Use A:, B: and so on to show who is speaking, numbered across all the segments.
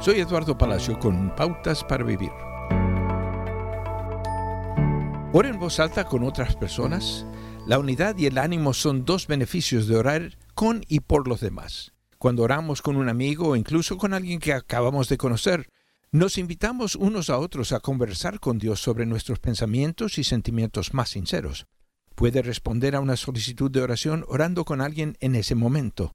A: Soy Eduardo Palacio con Pautas para Vivir. Ora en voz alta con otras personas. La unidad y el ánimo son dos beneficios de orar con y por los demás. Cuando oramos con un amigo o incluso con alguien que acabamos de conocer, nos invitamos unos a otros a conversar con Dios sobre nuestros pensamientos y sentimientos más sinceros. Puede responder a una solicitud de oración orando con alguien en ese momento.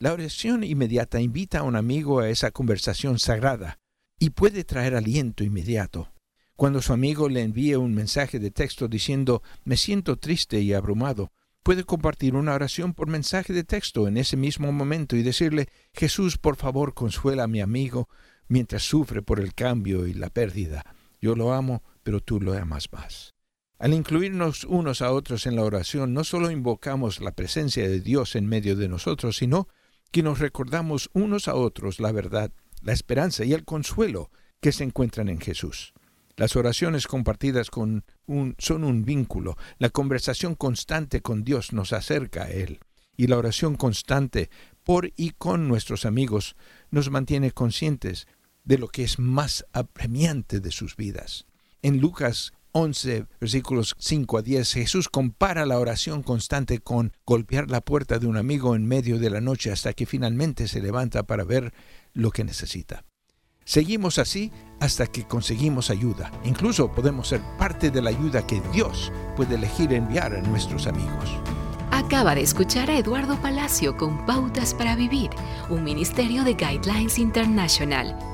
A: La oración inmediata invita a un amigo a esa conversación sagrada y puede traer aliento inmediato. Cuando su amigo le envíe un mensaje de texto diciendo me siento triste y abrumado, puede compartir una oración por mensaje de texto en ese mismo momento y decirle Jesús, por favor, consuela a mi amigo mientras sufre por el cambio y la pérdida. Yo lo amo, pero tú lo amas más. Al incluirnos unos a otros en la oración, no solo invocamos la presencia de Dios en medio de nosotros, sino que nos recordamos unos a otros la verdad, la esperanza y el consuelo que se encuentran en Jesús. Las oraciones compartidas con un, son un vínculo. La conversación constante con Dios nos acerca a Él. Y la oración constante por y con nuestros amigos nos mantiene conscientes de lo que es más apremiante de sus vidas. En Lucas 11, versículos 5 a 10, Jesús compara la oración constante con golpear la puerta de un amigo en medio de la noche hasta que finalmente se levanta para ver lo que necesita. Seguimos así hasta que conseguimos ayuda. Incluso podemos ser parte de la ayuda que Dios puede elegir enviar a nuestros amigos.
B: Acaba de escuchar a Eduardo Palacio con Pautas para Vivir, un ministerio de Guidelines International.